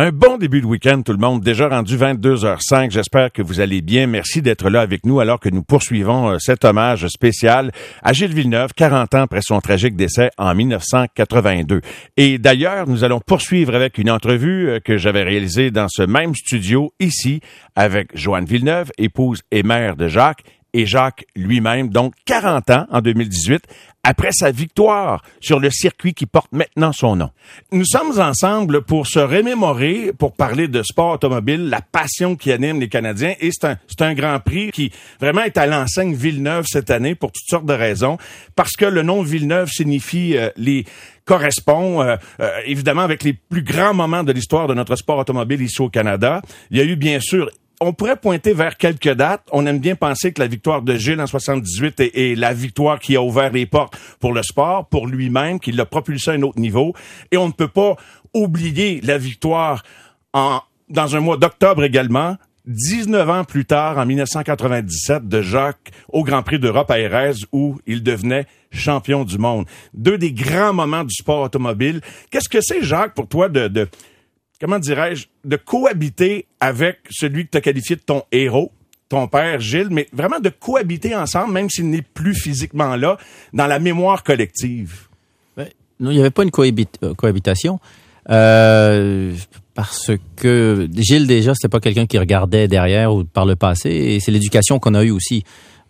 Un bon début de week-end, tout le monde. Déjà rendu 22h05. J'espère que vous allez bien. Merci d'être là avec nous alors que nous poursuivons euh, cet hommage spécial à Gilles Villeneuve, 40 ans après son tragique décès en 1982. Et d'ailleurs, nous allons poursuivre avec une entrevue euh, que j'avais réalisée dans ce même studio ici avec Joanne Villeneuve, épouse et mère de Jacques et Jacques lui-même, donc 40 ans en 2018, après sa victoire sur le circuit qui porte maintenant son nom. Nous sommes ensemble pour se remémorer, pour parler de sport automobile, la passion qui anime les Canadiens, et c'est un, c'est un grand prix qui vraiment est à l'enseigne Villeneuve cette année pour toutes sortes de raisons, parce que le nom Villeneuve signifie euh, les correspond euh, euh, évidemment avec les plus grands moments de l'histoire de notre sport automobile ici au Canada. Il y a eu bien sûr on pourrait pointer vers quelques dates. On aime bien penser que la victoire de Gilles en 78 est, la victoire qui a ouvert les portes pour le sport, pour lui-même, qui l'a propulsé à un autre niveau. Et on ne peut pas oublier la victoire en, dans un mois d'octobre également, 19 ans plus tard, en 1997, de Jacques au Grand Prix d'Europe à Erez, où il devenait champion du monde. Deux des grands moments du sport automobile. Qu'est-ce que c'est, Jacques, pour toi, de, de comment dirais-je, de cohabiter avec celui que tu as qualifié de ton héros, ton père Gilles, mais vraiment de cohabiter ensemble, même s'il n'est plus physiquement là, dans la mémoire collective? Ben, non, il n'y avait pas une euh, cohabitation. Euh, parce que Gilles, déjà, c'était pas quelqu'un qui regardait derrière ou par le passé, et c'est l'éducation qu'on a eue aussi.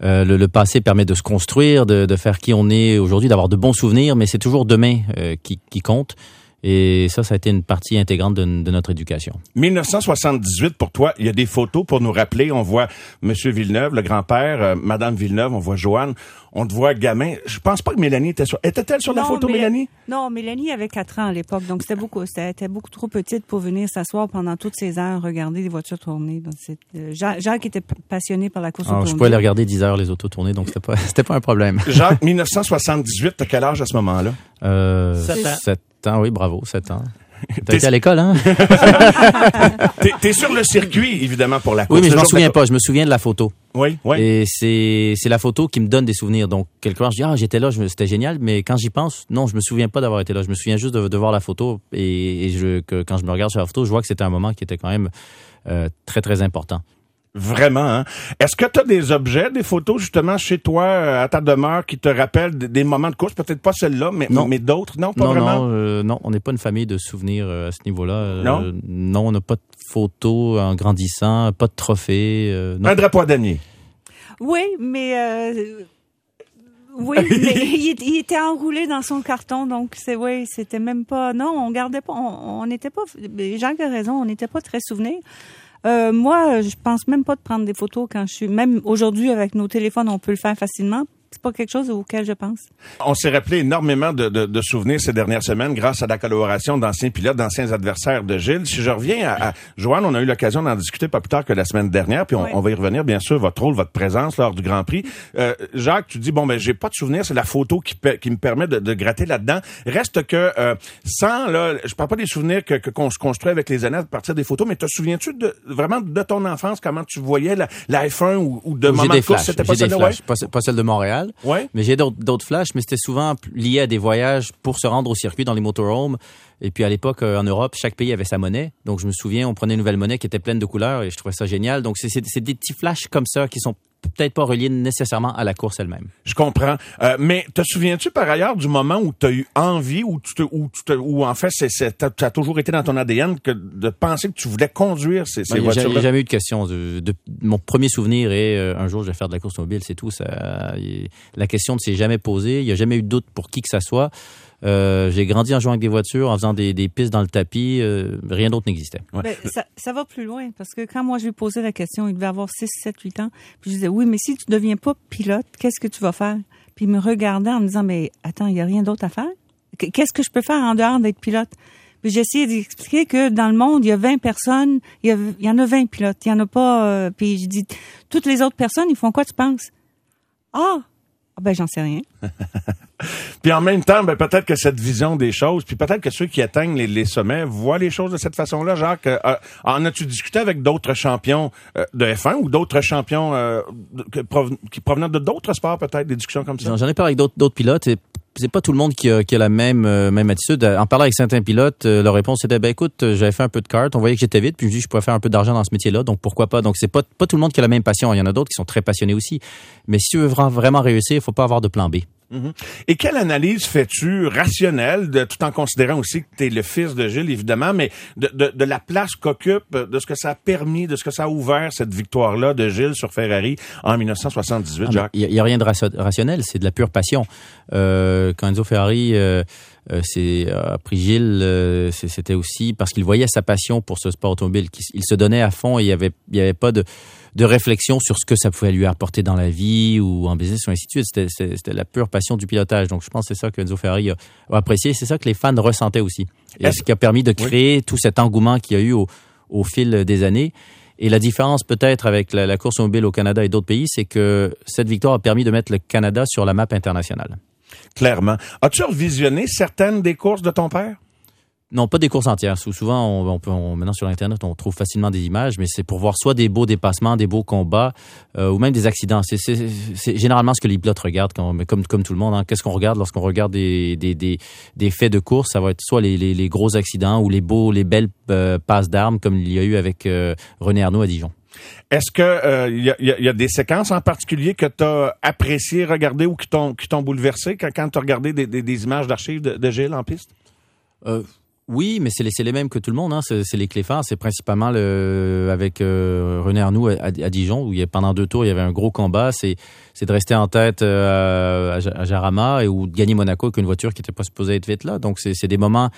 Euh, le, passé permet de se construire, de, faire qui on est aujourd'hui, d'avoir de bons souvenirs, mais c'est toujours demain euh, qui compte. Et ça, ça a été une partie intégrante de, de, notre éducation. 1978, pour toi, il y a des photos pour nous rappeler. On voit Monsieur Villeneuve, le grand-père, euh, Madame Villeneuve, on voit Joanne. On te voit gamin. Je pense pas que Mélanie était sur. Était-elle sur non, la photo, Mél Mélanie? Non, Mélanie avait 4 ans à l'époque, donc c'était beaucoup, c'était beaucoup trop petite pour venir s'asseoir pendant toutes ces heures, regarder les voitures tourner. Donc, euh, Jacques, Jacques, était passionné par la course Alors, automobile. Je pouvais les regarder 10 heures les autos tourner, donc c'était pas, c'était pas un problème. Jacques, 1978, t'as quel âge à ce moment-là? Euh, 7 ans. 7 ans, oui, bravo, 7 ans. T'as été à l'école, hein? T'es, sur le circuit, évidemment, pour la course. Oui, mais je m'en souviens pas. Je me souviens de la photo. Oui, oui. Et c'est c'est la photo qui me donne des souvenirs. Donc quelque part, je dis ah j'étais là, c'était génial. Mais quand j'y pense, non, je me souviens pas d'avoir été là. Je me souviens juste de, de voir la photo et, et je, que quand je me regarde sur la photo, je vois que c'était un moment qui était quand même euh, très très important. Vraiment, hein? Est-ce que tu as des objets, des photos, justement, chez toi, euh, à ta demeure, qui te rappellent des, des moments de course? Peut-être pas celle-là, mais, Non. mais d'autres? Non, pas non, vraiment? non, euh, non, on n'est pas une famille de souvenirs euh, à ce niveau-là. Euh, Non? non, on n'a pas de photos en grandissant, pas de trophées. euh, non. Un drapeau à damier. Oui, mais euh, oui, mais il, était enroulé dans son carton, donc c'est oui, c'était même pas. Non, on gardait pas. On on n'était pas. Jacques a raison, on n'était pas très souvenirs. Euh, moi, je pense même pas de prendre des photos quand je suis. Même aujourd'hui, avec nos téléphones, on peut le faire facilement. C'est pas quelque chose auquel je pense. On s'est rappelé énormément de, de- de souvenirs ces dernières semaines grâce à la collaboration d'anciens pilotes, d'anciens adversaires de Gilles. Si je reviens à, à Joanne, on a eu l'occasion d'en discuter pas plus tard que la semaine dernière, puis on, Oui. on va y revenir, bien sûr, votre rôle, votre présence lors du Grand Prix. Euh, Jacques, tu dis, bon, ben j'ai pas de souvenirs, c'est la photo qui, pe- qui me permet de, de gratter là-dedans. Reste que, euh, sans, là, je parle pas des souvenirs que que- qu'on se construit avec les années à partir des photos, mais te souviens-tu de, vraiment de ton enfance, comment tu voyais la, la F1 ou, ou de moments de course? C'était pas ouais? pas celle de Montréal. Ouais. Mais j'ai d'autres flashs, mais c'était souvent lié à des voyages pour se rendre au circuit dans les motorhomes. Et puis à l'époque, euh, en Europe, chaque pays avait sa monnaie. Donc je me souviens, on prenait une nouvelle monnaie qui était pleine de couleurs et je trouvais ça génial. Donc c'est des petits flashs comme ça qui sont peut-être pas reliés nécessairement à la course elle-même. Je comprends. Euh, mais te souviens-tu par ailleurs du moment où tu as eu envie, où tu te, où tu te, où en fait c'est, c'est, t'as- ça a toujours été dans ton ADN que de penser que tu voulais conduire ces, ces n'y a, voitures-là? jamais eu de question. De, de- mon premier souvenir est euh, un jour je vais faire de la course automobile, c'est tout. Ça, la question ne s'est jamais posée. Il n'y a jamais eu de doute pour qui que ça soit. Euh, j'ai grandi en jouant avec des voitures, en faisant des, des pistes dans le tapis. euh, rien d'autre n'existait. Ouais. Ben, ça, ça va plus loin parce que quand moi je lui posais la question, il devait avoir 6, 7, 8 ans. Puis je disais oui, mais si tu deviens pas pilote, qu'est-ce que tu vas faire? Puis il me regardait en me disant mais attends, il y a rien d'autre à faire? Qu- Qu'est-ce que je peux faire en dehors d'être pilote? Puis j'ai essayé d'expliquer que dans le monde, il y a 20 personnes, il y, a- il y en a 20 pilotes, il y en a pas euh, puis je dis toutes les autres personnes, ils font quoi tu penses? Ah Ah, ben j'en sais rien. Puis en même temps, ben, peut-être que cette vision des choses, puis peut-être que ceux qui atteignent les, les sommets voient les choses de cette façon-là. Jacques, euh, euh, en as-tu discuté avec d'autres champions euh, de F1 ou d'autres champions euh, de- que prov- qui provenaient de d'autres sports, peut-être, des discussions comme ça? J'en j'en ai parlé avec d'autres d'autres pilotes et c'est pas tout le monde qui a, la même euh, même attitude. En parlant avec certains pilotes, euh, leur réponse était ben écoute, euh, j'avais fait un peu de kart, on voyait que j'étais vite, puis je me dis je pourrais faire un peu d'argent dans ce métier-là, donc pourquoi pas? Donc c'est pas pas tout le monde qui a la même passion. Il y en a d'autres qui sont très passionnés aussi. Mais si tu veux vra- vraiment réussir, il faut pas avoir de plan B. Et quelle analyse fais-tu rationnelle, de, tout en considérant aussi que tu es le fils de Gilles, évidemment, mais de, de, de la place qu'occupe, de ce que ça a permis, de ce que ça a ouvert, cette victoire-là de Gilles sur Ferrari en 1978, Ah, Jacques? Il n'y a, rien de rationnel, c'est de la pure passion. Euh, quand Enzo Ferrari euh, euh, c'est, a pris Gilles, euh, c'est- c'était aussi parce qu'il voyait sa passion pour ce sport automobile. qu'il- Il se donnait à fond et il n'y avait, il y avait pas de, de réflexion sur ce que ça pouvait lui apporter dans la vie ou en business ou ainsi de suite. C'était, la pure passion du pilotage. Donc je pense que c'est ça que Enzo Ferrari a, apprécié. C'est ça que les fans ressentaient aussi. Et ce qui a permis de créer tout cet engouement qu'il y a eu au, au fil des années. Et la différence peut-être avec la, la course automobile au Canada et d'autres pays, c'est que cette victoire a permis de mettre le Canada sur la map internationale. Clairement. As-tu revisionné certaines des courses de ton père? Non, pas des courses entières. Sou- Souvent, on, on peut, on- maintenant sur Internet, on trouve facilement des images, mais c'est pour voir soit des beaux dépassements, des beaux combats, euh, ou même des accidents. C'est- généralement ce que les pilotes regardent, quand, mais comme, comme tout le monde. hein. Qu'est-ce qu'on regarde? Lorsqu'on regarde des, des, des, des faits de course Ça va être soit les, les, les gros accidents ou les beaux, les belles euh, passes d'armes, comme il y a eu avec euh, René Arnaud à Dijon. Est-ce que euh, il y, a, il y a- il y a des séquences en particulier que tu as apprécié regarder ou qui t'ont qui t'ont bouleversé quand, quand tu as regardé des, des, des images d'archives de, de Gilles en piste? Euh, oui, mais c'est les, mêmes que tout le monde. Hein. C'est, les clés phares. C'est principalement le, avec euh, René Arnoux à, à Dijon, où il y a, pendant deux tours, il y avait un gros combat. C'est, de rester en tête euh, à, Ja- à Jarama et ou de gagner Monaco avec une voiture qui n'était pas supposée être vite là. Donc, c'est, c'est des moments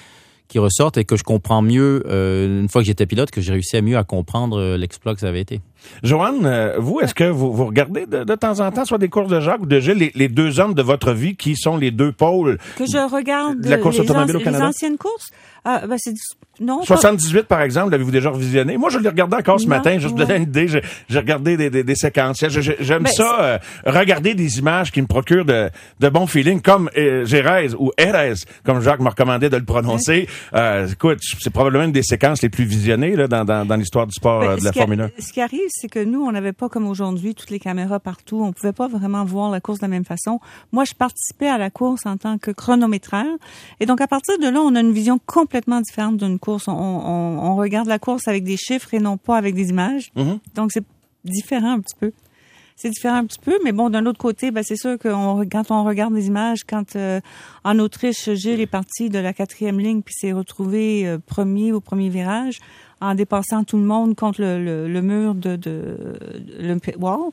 qui ressortent et que je comprends mieux euh, une fois que j'étais pilote, que j'ai réussi à mieux à comprendre euh, l'exploit que ça avait été. Joanne, euh, vous, est-ce que vous, vous regardez de, de temps en temps soit des courses de Jacques ou de Gilles, les, les deux hommes de votre vie qui sont les deux pôles? Que je regarde De la course les, automobile au Canada? les anciennes courses? Ah, ben c'est non. pas- 78, par exemple, l'avez-vous déjà revisionné? Moi, je l'ai regardé encore ce Non, matin, juste pour ouais. donner une idée. J'ai regardé des, des, des séquences. J'aime Ben, ça, euh, regarder des images qui me procurent de, de bons feelings, comme euh, Gérèse ou Erez, comme Jacques m'a recommandé de le prononcer. Euh, écoute, c'est probablement une des séquences les plus visionnées là, dans, dans, dans l'histoire du sport Ben, euh, de la Formule 1. Ce qui arrive, c'est que nous, on n'avait pas comme aujourd'hui toutes les caméras partout. On pouvait pas vraiment voir la course de la même façon. Moi, je participais à la course en tant que chronométraire. Et donc, à partir de là, on a une vision complètement différente d'une course. On, on- on regarde la course avec des chiffres et non pas avec des images. Mhm. Donc, c'est différent un petit peu. C'est différent un petit peu, mais bon, d'un autre côté, ben, c'est sûr que on- quand on regarde les images, quand euh, en Autriche, Gilles est parti de la quatrième ligne puis s'est retrouvé euh, premier au premier virage en dépassant tout le monde contre le, le, le mur de, de, de le pit wall.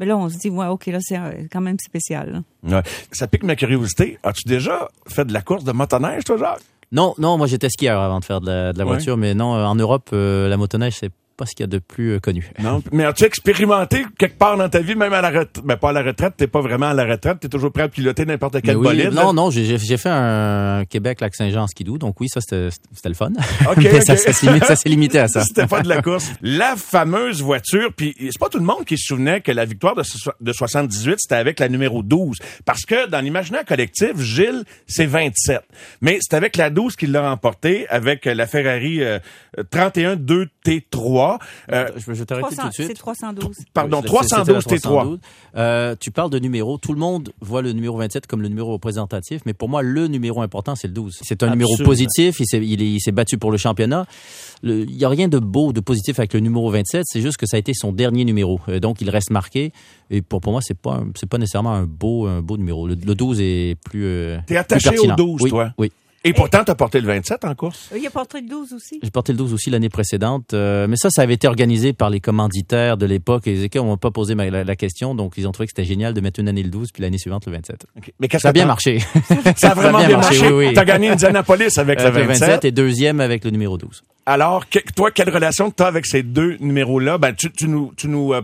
Mais là, on se dit, ouais, ok, là, c'est euh, quand même spécial. Ouais. Ça pique ma curiosité. As-tu déjà fait de la course de motoneige, toi, Jacques? Non, non, moi j'étais skieur avant de faire de la, de la Ouais. voiture, mais non, euh, en Europe, euh, la motoneige, c'est pas ce qu'il y a de plus euh, connu. Non. Mais as-tu expérimenté quelque part dans ta vie, même à la retraite? Ben, pas à la retraite, t'es pas vraiment à la retraite, t'es toujours prêt à piloter n'importe quel Mais oui, bolide. là? non, non, j'ai j'ai- fait un Québec lac Saint-Jean en skidoo, donc oui, ça c'était c'était le fun. OK, Mais OK. ça, ça s'est limité- ça s'est limité à ça. C'était pas de la course. La fameuse voiture, puis c'est pas tout le monde qui se souvenait que la victoire de, so- de 78, c'était avec la numéro 12. Parce que dans l'imaginaire collectif, Gilles, c'est 27. Mais c'est avec la 12 qu'il l'a remporté, avec la Ferrari euh, 31-2 T3. Euh, Je, je t'arrête tout 300 de suite. C'est 312. pardon, Oui, c'était- c'était 312 la T3. 312. Euh, tu parles de numéro. Tout le monde voit le numéro 27 comme le numéro représentatif, mais pour moi, le numéro important, c'est le 12. C'est un numéro positif. Il s'est, il est- il s'est battu pour le championnat. Il n'y a rien de beau, de positif avec le numéro 27. C'est juste que ça a été son dernier numéro. Euh, donc, il reste marqué. Et pour, pour moi, c'est pas, pas nécessairement un beau, un beau numéro. Le, le 12 est plus. euh, T'es plus attaché au pertinent. 12, Oui, toi? Oui. Et pourtant, t'as porté le 27 en course. Il a porté le 12 aussi. J'ai porté le 12 aussi l'année précédente, euh, mais ça, ça avait été organisé par les commanditaires de l'époque et les équipes n'ont pas posé ma- la, la question, donc ils ont trouvé que c'était génial de mettre une année le 12 puis l'année suivante le 27. OK. Mais qu'est-ce Ça a bien marché. Ça a vraiment bien marché. oui, oui. T'as gagné Indianapolis avec le Avec le 27. 27 et deuxième avec le numéro 12. Alors, que- toi, quelle relation tu as avec ces deux numéros-là? Ben, tu, tu nous, tu nous euh,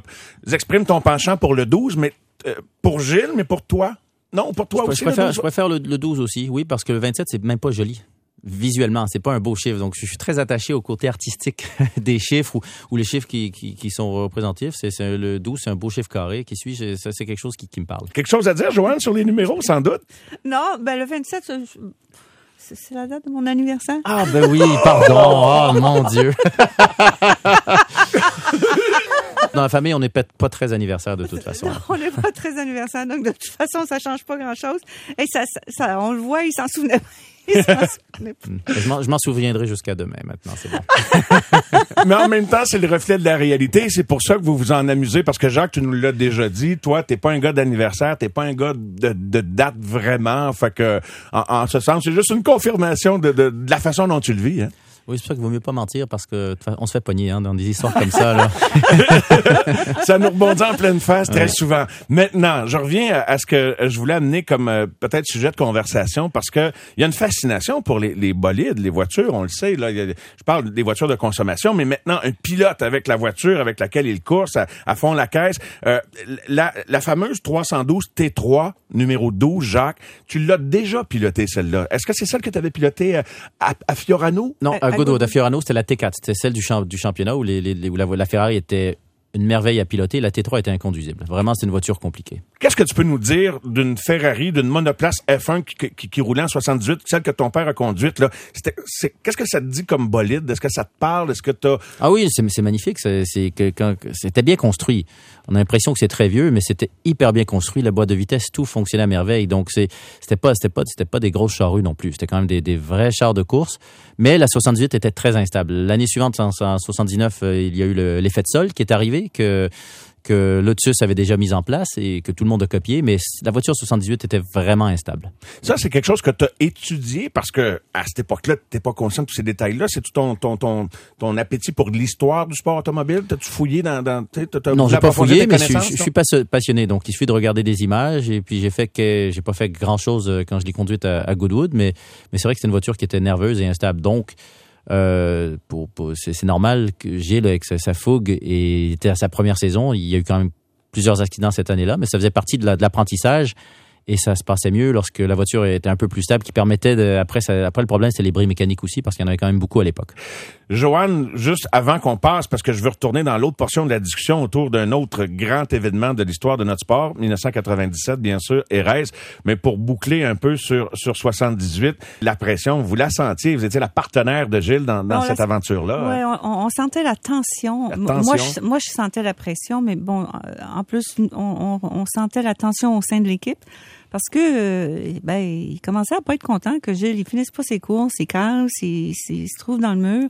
exprimes ton penchant pour le 12, mais euh, pour Gilles, mais pour toi? Non, pour toi Je, aussi, je le préfère, 12? je préfère le, le 12 aussi, oui, parce que le 27, c'est même pas joli. Visuellement, c'est pas un beau chiffre. Donc, je suis très attaché au côté artistique des chiffres ou, ou les chiffres qui, qui, qui sont représentatifs. C'est, c'est le 12, c'est un beau chiffre carré. Qui suit, c'est, c'est quelque chose qui, qui me parle. Quelque chose à dire, Joanne, sur les numéros, sans doute? Non, ben le 27, ça, je- c'est c'est la date de mon anniversaire. Ah ben oui, pardon. Oh mon Dieu. dans la famille, on n'est peut-être pas très anniversaire de toute façon. Non, on n'est pas très anniversaire, donc de toute façon, ça change pas grand-chose. Et ça, ça, ça- on le voit, il s'en souvenait pas. Il s'en souvenait pas. Hmm. Je m'en- je m'en souviendrai jusqu'à demain maintenant, c'est bon. Mais en même temps, c'est le reflet de la réalité. C'est pour ça que vous vous en amusez, parce que Jacques, tu nous l'as déjà dit, toi, t'es pas un gars d'anniversaire, t'es pas un gars de, de date vraiment. Fait que, en, en ce sens, c'est juste une confirmation de, de- de la façon dont tu le vis. Hein? Oui, c'est pour ça qu'il vaut mieux pas mentir parce que on se fait pogner hein, dans des histoires comme ça. Là. Ça nous rebondit en pleine face très souvent. Maintenant, je reviens à, ce que je voulais amener comme euh, peut-être sujet de conversation parce que il y a une fascination pour les, les bolides, les voitures, on le sait. Là, a- je parle des voitures de consommation, mais maintenant un pilote avec la voiture avec laquelle il course à, à fond la caisse. Euh, la, la fameuse 312 T3 numéro 12, Jacques, tu l'as déjà piloté celle-là. Est-ce que c'est celle que tu avais pilotée euh, à, à Fiorano? Non, à Fiorano, c'était la T4. C'était celle du, champ- du championnat où, les, les- où la, la Ferrari était une merveille à piloter. La T3 était inconduisible. Vraiment, c'est une voiture compliquée. Qu'est-ce que tu peux nous dire d'une Ferrari, d'une monoplace F1 qui, qui, qui roulait en 78, celle que ton père a conduite là? C'était- c'est- Qu'est-ce que ça te dit comme bolide? Est-ce que ça te parle? Est-ce que t'as Ah oui, c'est c'est magnifique. C'est c'est que quand c'était bien construit. On a l'impression que c'est très vieux, mais c'était hyper bien construit. La boîte de vitesse, tout fonctionnait à merveille. Donc c'est c'était pas c'était pas c'était pas des grosses charrues non plus. C'était quand même des, des vrais chars de course. Mais la 78 était très instable. L'année suivante, en, en 79, euh, il y a eu le- l'effet de sol qui est arrivé que que Lotus avait déjà mis en place et que tout le monde a copié, mais la voiture 78 était vraiment instable. ça c'est quelque chose que tu as étudié parce que à cette époque-là, t'es pas conscient de tous ces détails-là. C'est tout ton ton ton ton appétit pour l'histoire du sport automobile? T'as-tu fouillé dans dans t'sais, t'as- t'as Non, voulu j'ai pas fouillé, mais je, suis- connaissances, je suis passionné. Donc, il suffit de regarder des images. Et puis, j'ai fait que j'ai pas fait grand chose quand je l'ai conduite à, à Goodwood, mais mais c'est vrai que c'était une voiture qui était nerveuse et instable. Donc, euh, c'est normal que Gilles avec sa, fougue et était à sa première saison. Il y a eu quand même plusieurs accidents cette année-là, mais ça faisait partie de la- de l'apprentissage. Et ça se passait mieux lorsque la voiture était un peu plus stable, qui permettait de, après, après le problème, c'était les bris mécaniques aussi, parce qu'il y en avait quand même beaucoup à l'époque. Joanne, juste avant qu'on passe, parce que je veux retourner dans l'autre portion de la discussion autour d'un autre grand événement de l'histoire de notre sport, 1997, bien sûr, Erez, mais pour boucler un peu sur, sur 78, la pression, vous la sentiez, vous étiez la partenaire de Gilles dans, dans cette aventure-là. Hein? on, on sentait la tension. La tension. Moi, je, moi, je sentais la pression, mais bon, euh, en plus, on, on, on sentait la tension au sein de l'équipe parce que, euh, ben, il commençait à pas être content que Gilles, il finisse pas ses courses, il casse, il, se trouve dans le mur.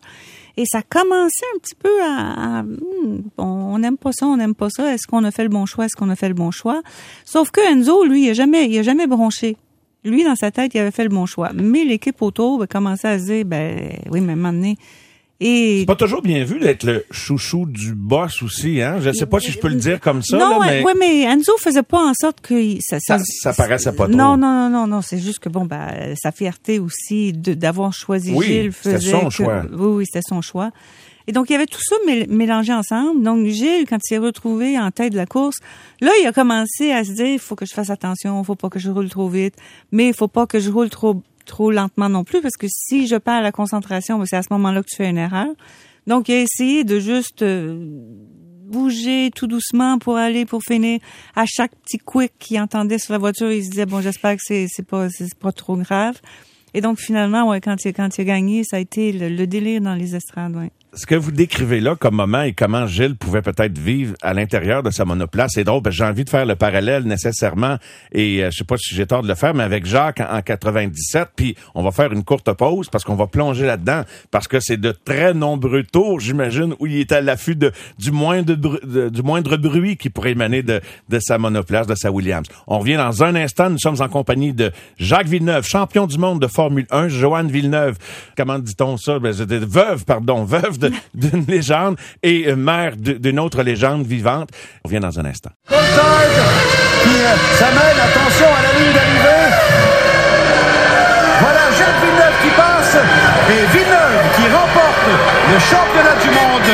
Et ça commençait un petit peu à, hmm, on- on n'aime pas ça, on n'aime pas ça. Est-ce qu'on a fait le bon choix? Est-ce qu'on a fait le bon choix? Sauf que Enzo, lui, il a jamais, il a jamais bronché. Lui, dans sa tête, il avait fait le bon choix. Mais l'équipe autour ben, commençait à se dire, ben, oui, mais à un moment donné, et C'est pas toujours bien vu d'être le chouchou du boss aussi, hein? Je sais pas si je peux le dire comme ça, non, là, mais ouais, mais Enzo faisait pas en sorte que ça, ça, ça paraissait pas trop. Non, non, non, non, non. C'est juste que bon, ben, sa fierté aussi d'avoir choisi Oui, Gilles c'était faisait son que- choix. Oui, oui, c'était son choix. Et donc il y avait tout ça mél- mélangé ensemble. Donc Gilles, quand il s'est retrouvé en tête de la course, là il a commencé à se dire, il faut que je fasse attention, il faut pas que je roule trop vite, mais il faut pas que je roule trop trop lentement non plus parce que si je perds la concentration, ben, c'est à ce moment-là que tu fais une erreur. Donc il a essayé de juste euh, bouger tout doucement pour aller pour finir à chaque petit quick qu'il entendait sur la voiture il se disait bon j'espère que c'est c'est pas c'est pas trop grave et donc finalement ouais quand il quand il a gagné ça a été le, le délire dans les estrades ouais. Ce que vous décrivez là comme moment et comment Gilles pouvait peut-être vivre à l'intérieur de sa monoplace, c'est drôle j'ai envie de faire le parallèle nécessairement et euh, je sais pas si j'ai tort de le faire, mais avec Jacques en, en 97, puis on va faire une courte pause parce qu'on va plonger là-dedans parce que c'est de très nombreux tours, j'imagine, où il est à l'affût de, du moindre bru- de- du moindre bruit qui pourrait émaner de, de sa monoplace, de sa Williams. On revient dans un instant, nous sommes en compagnie de Jacques Villeneuve, champion du monde de Formule 1, Joanne Villeneuve, comment dit-on ça? Ben, veuve, pardon, veuve d'une légende et euh, mère de- d'une autre légende vivante. On revient dans un instant. Coulthard qui euh, s'amène, attention à la ligne d'arrivée. Voilà Jacques Villeneuve qui passe et Villeneuve qui remporte le championnat du monde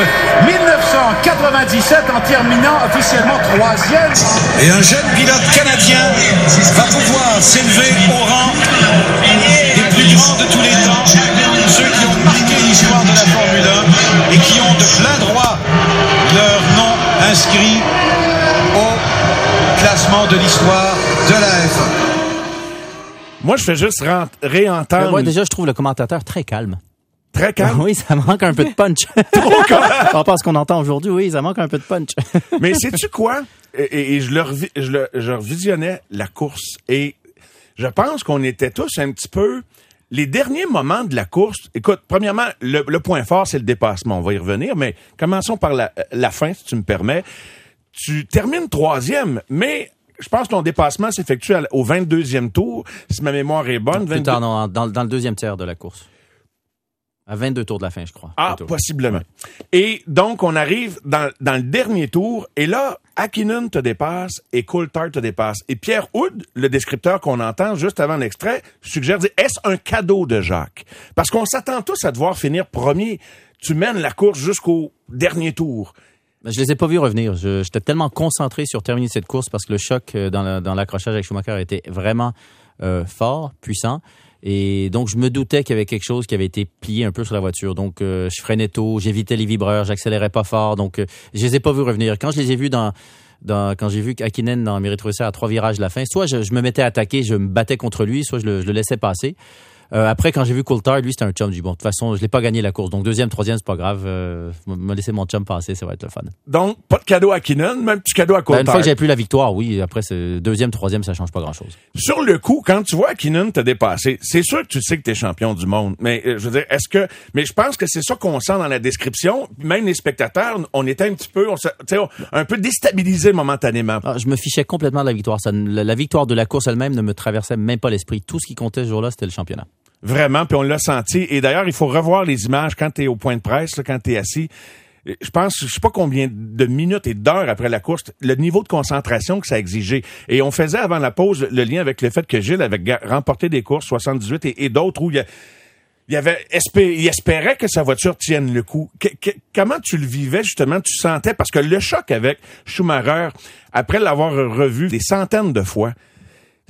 1997 en terminant officiellement troisième. Et un jeune pilote canadien va pouvoir s'élever au rang des plus grands de tous les temps, ceux qui ont marqué l'histoire de la Formule 1 et qui ont de plein droit leur nom inscrit au classement de l'histoire de la F1. Moi, je fais juste réentendre. Moi, déjà, je trouve le commentateur très calme. Très calme? Oui, ça manque un peu de punch. On pense qu'on entend aujourd'hui, oui, ça manque un peu de punch. Mais sais-tu quoi? Et, et je, le revi- je, le, je revisionnais la course et je pense qu'on était tous un petit peu... Les derniers moments de la course, écoute, premièrement, le, le point fort, c'est le dépassement. On va y revenir, mais commençons par la, la fin, si tu me permets. Tu termines troisième, mais je pense que ton dépassement s'effectue au 22e tour, si ma mémoire est bonne. Plus 22 tard, non, dans, dans le deuxième tiers de la course. À 22 tours de la fin, je crois. Ah, possiblement. Et donc, on arrive dans, dans le dernier tour, et là, Akinen te dépasse et Coulthard te dépasse. Et Pierre Houd, le descripteur qu'on entend juste avant l'extrait, suggère, dit, est-ce un cadeau de Jacques? Parce qu'on s'attend tous à devoir finir premier. Tu mènes la course jusqu'au dernier tour. Ben, Je les ai pas vus revenir. J'étais tellement concentré sur terminer cette course parce que le choc euh, la- dans l'accrochage avec Schumacher était vraiment euh, fort, puissant. Et donc, je me doutais qu'il y avait quelque chose qui avait été plié un peu sur la voiture. Donc, euh, je freinais tôt, j'évitais les vibreurs, j'accélérais pas fort. Donc, euh, je les ai pas vus revenir. Quand je les ai vus dans, dans quand j'ai vu Akinen dans rétroviseurs à trois virages de la fin, soit je, je me mettais à attaquer, je me battais contre lui, soit je le, je le laissais passer. Euh, après, quand j'ai vu Coulthard, lui, c'était un chum du bon. De toute façon, je l'ai pas gagné la course. Donc, deuxième, troisième, c'est pas grave. Euh, me laisser mon chum passer, ça va être le fun. Donc, pas de cadeau à Akinen, même petit cadeau à Ben, Coulthard. une fois que j'ai plus la victoire, oui. Après, c'est deuxième, troisième, ça change pas grand-chose. Sur le coup, quand tu vois Keenan te dépasser, c'est sûr que tu sais que tu es champion du monde. Mais euh, je veux dire, est-ce que mais je pense que c'est ça qu'on sent dans la description. Même les spectateurs, on était un petit peu, on, se- tu sais, on- un peu déstabilisés momentanément. Ah, je me fichais complètement de la victoire. Ça, la, la victoire de la course elle-même ne me traversait même pas l'esprit. Tout ce qui comptait ce jour-là, c'était le championnat. Vraiment, puis on l'a senti. Et d'ailleurs, il faut revoir les images quand tu es au point de presse, là, quand tu es assis. Euh, Je pense, je sais pas combien de minutes et d'heures après la course, le niveau de concentration que ça exigeait. Et on faisait avant la pause le lien avec le fait que Gilles avait remporté des courses 78 et, d'autres où il y a- avait il espérait que sa voiture tienne le coup. Comment tu le vivais justement? Tu sentais? Parce que le choc avec Schumacher après l'avoir revu des centaines de fois.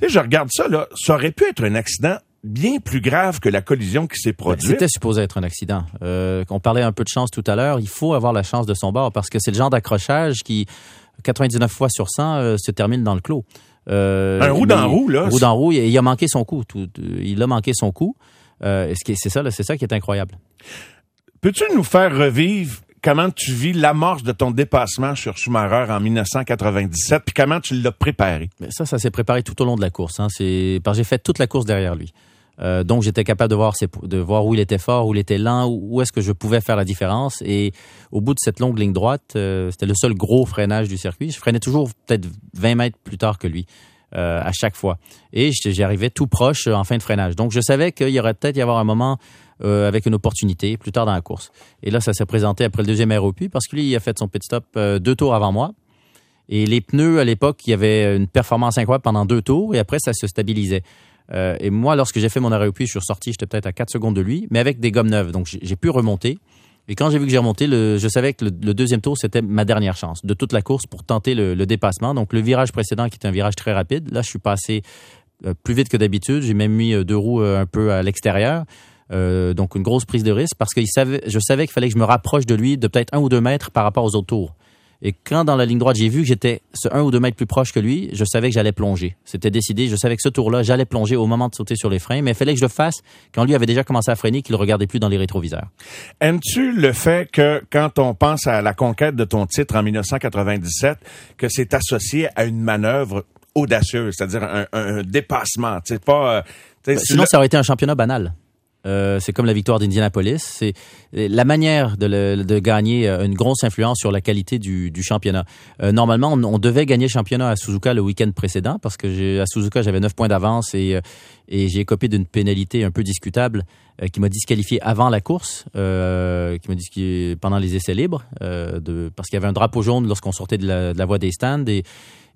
Tu sais, je regarde ça là, ça aurait pu être un accident bien plus grave que la collision qui s'est produite. C'était supposé être un accident. Euh, on parlait un peu de chance tout à l'heure. Il faut avoir la chance de son bord parce que c'est le genre d'accrochage qui, 99 fois sur 100, euh, se termine dans le clos. Euh, Un roue dans roue, là. Roue dans roue. Il, il a manqué son coup. Tout- il a manqué son coup. Euh, c'est ça, c'est ça qui est incroyable? Peux-tu nous faire revivre comment tu vis l'amorce de ton dépassement sur Schumacher en 1997 puis comment tu l'as préparé? Mais ça, ça s'est préparé tout au long de la course. Hein. C'est j'ai fait toute la course derrière lui. Euh, donc j'étais capable de voir de voir où il était fort, où il était lent, où, est-ce que je pouvais faire la différence. Et au bout de cette longue ligne droite, euh, c'était le seul gros freinage du circuit. Je freinais toujours peut-être 20 mètres plus tard que lui. euh, à chaque fois. Et j'étais- j'y arrivais tout proche en fin de freinage. Donc je savais qu'il y aurait peut-être y avoir un moment avec une opportunité plus tard dans la course. Et là, ça s'est présenté après le deuxième ROP parce que lui, il a fait son pit stop deux tours avant moi. Et les pneus, à l'époque, il y avait une performance incroyable pendant deux tours et après, ça se stabilisait. Euh, et moi, lorsque j'ai fait mon arrêt au puits, je suis ressorti, j'étais peut-être à 4 secondes de lui, mais avec des gommes neuves. Donc, j'ai pu remonter. Et quand j'ai vu que j'ai remonté, je savais que le, deuxième tour, c'était ma dernière chance de toute la course pour tenter le, dépassement. Donc, le virage précédent, qui était un virage très rapide, là, je suis passé euh, plus vite que d'habitude. J'ai même mis euh, deux roues un peu à l'extérieur. Donc, une grosse prise de risque parce que je savais qu'il fallait que je me rapproche de lui de peut-être un ou deux mètres par rapport aux autres tours. Et quand dans la ligne droite, j'ai vu que j'étais ce un ou deux mètres plus proche que lui, je savais que j'allais plonger. C'était décidé. Je savais que ce tour-là, j'allais plonger au moment de sauter sur les freins, mais il fallait que je le fasse quand lui avait déjà commencé à freiner, qu'il ne regardait plus dans les rétroviseurs. Aimes-tu le fait que quand on pense à la conquête de ton titre en 1997, que c'est associé à une manœuvre audacieuse, c'est-à-dire un, un dépassement, pas. euh, Ben, sinon, le- ça aurait été un championnat banal. Euh, c'est comme la victoire d'Indianapolis. C'est la manière de, gagner a une grosse influence sur la qualité du, championnat. Euh, normalement, on, devait gagner le championnat à Suzuka le week-end précédent parce que à Suzuka j'avais 9 points d'avance et, euh, j'ai copé d'une pénalité un peu discutable euh, qui m'a disqualifié avant la course, euh, qui m'a disqualifié pendant les essais libres, euh, parce qu'il y avait un drapeau jaune lorsqu'on sortait de la, de la voie des stands et,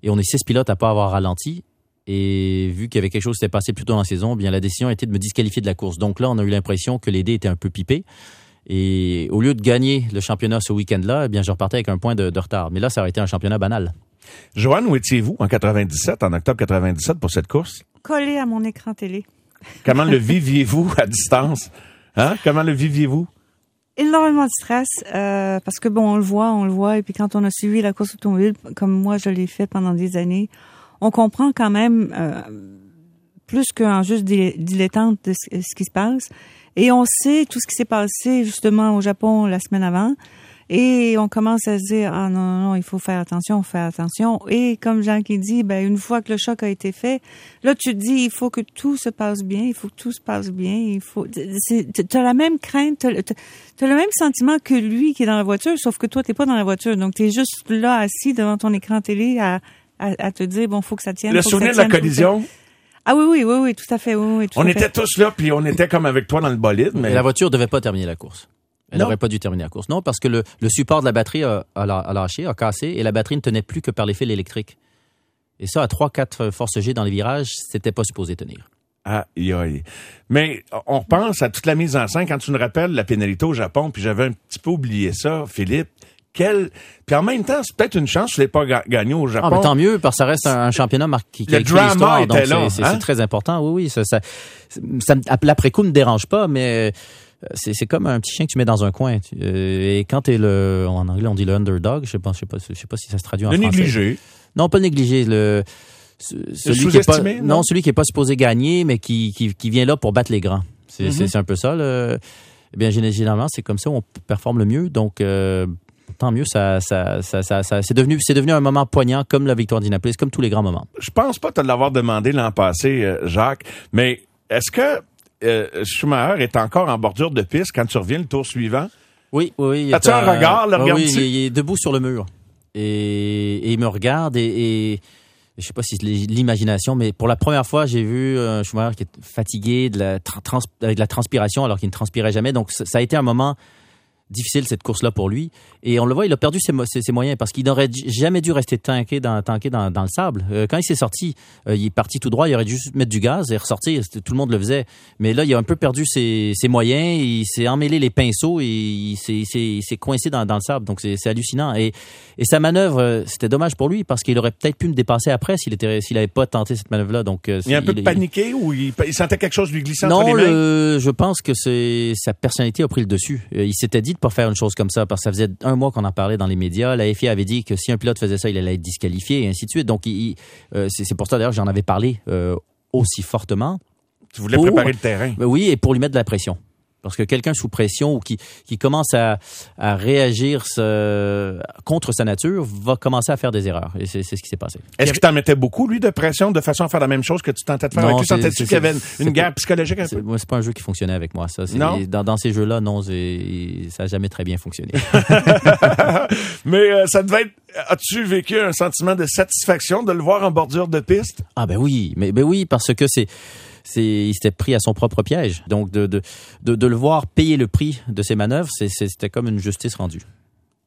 et on est six pilotes à pas avoir ralenti. Et vu qu'il y avait quelque chose qui s'était passé plus tôt dans la saison, bien la décision a été de me disqualifier de la course. Donc là, on a eu l'impression que les dés étaient un peu pipés. Et au lieu de gagner le championnat ce week-end-là, eh bien je repartais avec un point de, de retard. Mais là, ça aurait été un championnat banal. Joanne, où étiez-vous en 97, en octobre 97 pour cette course? Collé à mon écran télé. Comment le viviez-vous à distance? Hein? Comment le viviez-vous? Énormément de stress euh, parce que bon, on le voit, on le voit, et puis quand on a suivi la course automobile, comme moi je l'ai fait pendant des années, on comprend quand même euh, plus qu'en juste dile- dilettante de ce, qui se passe. Et on sait tout ce qui s'est passé justement au Japon la semaine avant. Et on commence à se dire, ah non, non, non, il faut faire attention, faire attention. Et comme Jean qui dit, ben, une fois que le choc a été fait, là, tu te dis, il faut que tout se passe bien, il faut que tout se passe bien, il faut, tu as la même crainte, t'as as le même sentiment que lui qui est dans la voiture, sauf que toi, t'es pas dans la voiture. Donc, t'es juste là, assis devant ton écran télé à, à, à te dire, bon, faut que ça tienne. Le faut que ça souvenir de la collision, Ah oui, oui, oui, oui, tout à fait, oui, oui, tout on à était fait. tous là, puis on était comme avec toi dans le bolide, mais la voiture devait pas terminer la course. Elle n'aurait pas dû terminer la course. Non, parce que le, le support de la batterie a, a lâché, a cassé, et la batterie ne tenait plus que par les fils électriques. Et ça, à 3-4 forces G dans les virages, c'était pas supposé tenir. Aïe, aïe. Mais on repense à toute la mise en scène. Quand tu nous rappelles la pénalité au Japon, puis j'avais un petit peu oublié ça, Philippe. Quel... Puis en même temps, c'est peut-être une chance, je l'ai pas ga- gagné au Japon. Ah, mais tant mieux, parce que ça reste un, championnat mar- qui, qui Le drama l'histoire, donc était c'est- hein? très important. Oui, oui, ça, ça, l'après-coup ne me dérange pas, mais euh, c'est comme un petit chien que tu mets dans un coin. Euh, Et quand t'es le, en anglais on dit le underdog, je sais pas, je sais pas, je sais pas si ça se traduit en Le français. négligé. Non, pas négligé. Le, ce- celui qui est pas, non? non, celui qui est pas supposé gagner, mais qui, qui, qui vient là pour battre les grands. C'est Mhm. c'est un peu ça. Le, eh bien, gén- généralement, c'est comme ça on performe le mieux. Donc, euh, tant mieux. Ça, ça, ça, ça, c'est devenu, devenu un moment poignant, comme la victoire d'Innapolis, comme tous les grands moments. Je pense pas te l'avoir demandé l'an passé, euh, Jacques, mais est-ce que euh, Schumacher est encore en bordure de piste quand tu reviens le tour suivant? Oui, oui. As-tu un regard, le Ah? Oui, il, est- il est debout sur le mur. Et, et il me regarde et, et je sais pas si c'est l'imagination, mais pour la première fois, j'ai vu un Schumacher qui est fatigué, de la tra- trans- avec de la transpiration alors qu'il ne transpirait jamais. Donc, ça a été un moment difficile cette course-là pour lui. Et on le voit, il a perdu ses, mo- ses- ses moyens parce qu'il n'aurait jamais dû rester tanké dans, tanké dans, dans le sable. Euh, quand il s'est sorti, euh, il est parti tout droit, il aurait dû juste mettre du gaz et ressortir. Tout le monde le faisait. Mais là, il a un peu perdu ses, ses moyens, il s'est emmêlé les pinceaux et il s'est- coincé dans, dans le sable. Donc, c'est hallucinant. Et, et sa manœuvre, euh, c'était dommage pour lui parce qu'il aurait peut-être pu me dépasser après s'il n'avait pas tenté cette manœuvre-là. Donc, Il est un peu il- paniqué ou il, il sentait quelque chose lui glisser entre non, les mains? le- je pense que sa personnalité a pris le dessus. Il s'était dit de pas faire une chose comme ça parce que ça faisait un mois qu'on en parlait dans les médias. La FIA avait dit que si un pilote faisait ça, il allait être disqualifié et ainsi de suite. Donc, euh, c'est pour ça d'ailleurs que j'en avais parlé euh, aussi fortement. Tu voulais pour- préparer le terrain. Ben oui, et pour lui mettre de la pression. Parce que quelqu'un sous pression ou qui, qui commence à, à réagir ce- contre sa nature va commencer à faire des erreurs. Et c'est ce qui s'est passé. Est-ce que tu en mettais beaucoup, lui, de pression, de façon à faire la même chose que tu tentais de faire? Non, avec lui? Sentais-tu qu'il y avait une, guerre psychologique un peu? moi, c'est pas un jeu qui fonctionnait avec moi. Ça, Non? Dans, dans ces jeux-là, non, ça n'a jamais très bien fonctionné. Mais euh, ça devait être... As-tu vécu un sentiment de satisfaction de le voir en bordure de piste? Ah ben oui, mais ben oui, parce que c'est c'est il s'était pris à son propre piège. Donc de de, de, de le voir payer le prix de ses manœuvres, c'était comme une justice rendue.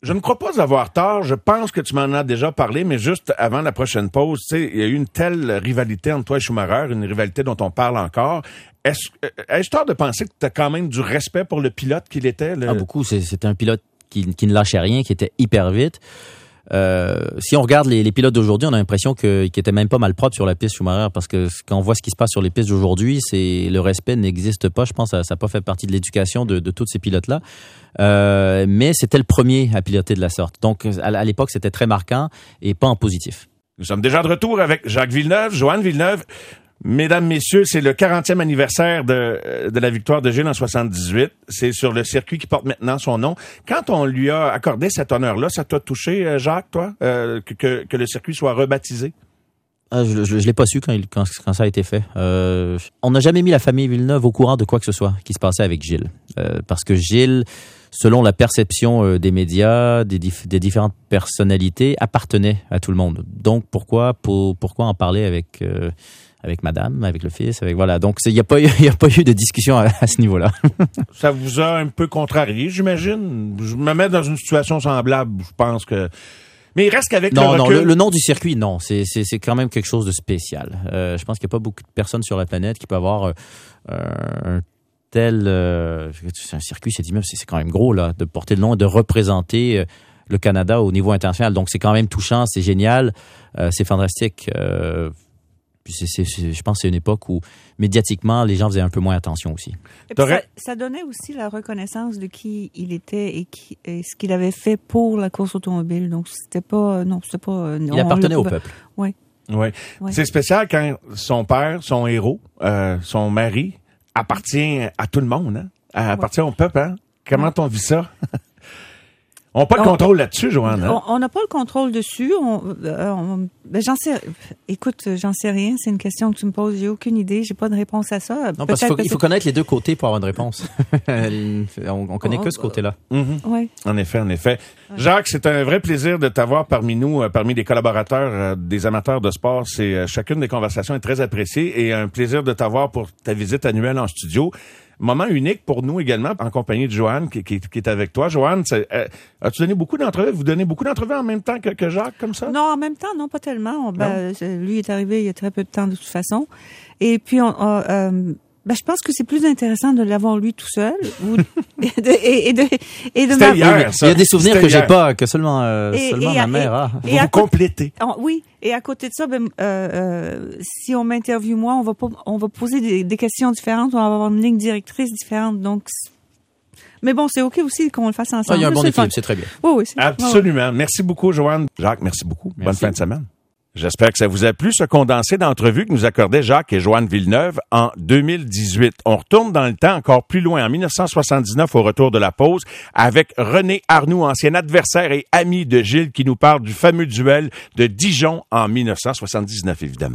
Je ne crois pas avoir tort. Je pense que tu m'en as déjà parlé, mais juste avant la prochaine pause, tu sais, il y a eu une telle rivalité entre toi et Schumacher, une rivalité dont on parle encore. Est-ce, euh, ai-je tort de penser que tu as quand même du respect pour le pilote qu'il était? le- Ah, beaucoup, c'était un pilote qui, qui ne lâchait rien, qui était hyper vite. Euh, si on regarde les, les pilotes d'aujourd'hui, on a l'impression qu'ils étaient même pas mal propres sur la piste Schumacher parce que quand on voit ce qui se passe sur les pistes d'aujourd'hui, c'est le respect n'existe pas. Je pense que ça n'a pas fait partie de l'éducation de, de tous ces pilotes-là. Euh, mais c'était le premier à piloter de la sorte. Donc à, à l'époque, c'était très marquant et pas en positif. Nous sommes déjà de retour avec Jacques Villeneuve, Joanne Villeneuve. Mesdames, messieurs, c'est le 40e anniversaire de, euh, de la victoire de Gilles en 78. C'est sur le circuit qui porte maintenant son nom. Quand on lui a accordé cet honneur-là, ça t'a touché, euh, Jacques, toi, euh, que, que, le circuit soit rebaptisé? Ah, je je l'ai pas su quand, quand, ça a été fait. On n'a jamais mis la famille Villeneuve au courant de quoi que ce soit qui se passait avec Gilles. Parce que Gilles, selon la perception des médias, des, des différentes personnalités, appartenait à tout le monde. Donc pourquoi pour, pourquoi en parler avec avec madame, avec le fils, avec voilà. Donc il n'y a pas eu il y a pas eu de discussion à, à ce niveau-là. Ça vous a un peu contrarié, j'imagine? Je me mets dans une situation semblable. Je pense que. Mais il reste qu'avec le Non, non, recul. le, le nom du circuit, non, c'est c'est c'est quand même quelque chose de spécial. Euh, je pense qu'il n'y a pas beaucoup de personnes sur la planète qui peuvent avoir euh, un tel euh, c'est un circuit, c'est immeuble, c'est c'est quand même gros là, de porter le nom et de représenter euh, le Canada au niveau international. Donc c'est quand même touchant, c'est génial, euh, c'est fantastique. Euh, puis c'est- c'est- c'est- je pense que c'est une époque où médiatiquement les gens faisaient un peu moins attention aussi. Et puis T'aurais- ça, ça donnait aussi la reconnaissance de qui il était et, qui, et ce qu'il avait fait pour la course automobile. Donc c'était pas, non, c'était pas. Il appartenait au peuple. Oui. Oui. Ouais. C'est spécial quand son père, son héros, euh, son mari appartient à tout le monde, hein? appartient au peuple. Hein? Comment on vit ça? on n'a pas On- contrôle là-dessus, Joanne. hein? On n'a pas le contrôle dessus. On, euh, on- ben, j'en sais. Écoute, j'en sais rien. C'est une question que tu me poses. J'ai aucune idée. J'ai pas de réponse à ça. Non, parce qu'il faut, il faut connaître les deux côtés pour avoir une réponse. on, on connaît que ce côté-là. Mhm. Oui. En effet, en effet. Jacques, c'est un vrai plaisir de t'avoir parmi nous, euh, parmi les collaborateurs euh, des amateurs de sport. C'est euh, chacune des conversations est très appréciée et un plaisir de t'avoir pour ta visite annuelle en studio. Moment unique pour nous également, en compagnie de Joanne qui, qui- qui est avec toi. Joanne, c'est, euh, as-tu donné beaucoup d'entrevues? Vous donnez beaucoup d'entrevues en même temps que, que Jacques, comme ça? Non, en même temps, non, pas tellement. On- ben, lui est arrivé il y a très peu de temps de toute façon. Et puis, on, on, euh, ben, je pense que c'est plus intéressant de l'avoir lui tout seul ou, et de, et, et de, et de m'a- hier, ça. il y a des souvenirs que j'ai pas, que seulement, euh, Et- seulement et- ma et- mère a. et Vous vous complétez. Oh, oui, et à côté de ça, ben, euh, euh, si on m'interviewe moi, on va pas, on va poser des, des questions différentes, on va avoir une ligne directrice différente. Donc, mais bon, c'est ok aussi qu'on le fasse Ah, ensemble. il y a un bon équilibre, c'est très bien. Oui, oui. Absolument. Merci beaucoup, Joanne. Jacques, merci beaucoup. Bonne fin de semaine. J'espère que ça vous a plu, ce condensé d'entrevues que nous accordaient Jacques et Joanne Villeneuve en 2018. On retourne dans le temps encore plus loin, en 1979, au retour de la pause, avec René Arnoux, ancien adversaire et ami de Gilles, qui nous parle du fameux duel de Dijon en 1979, évidemment.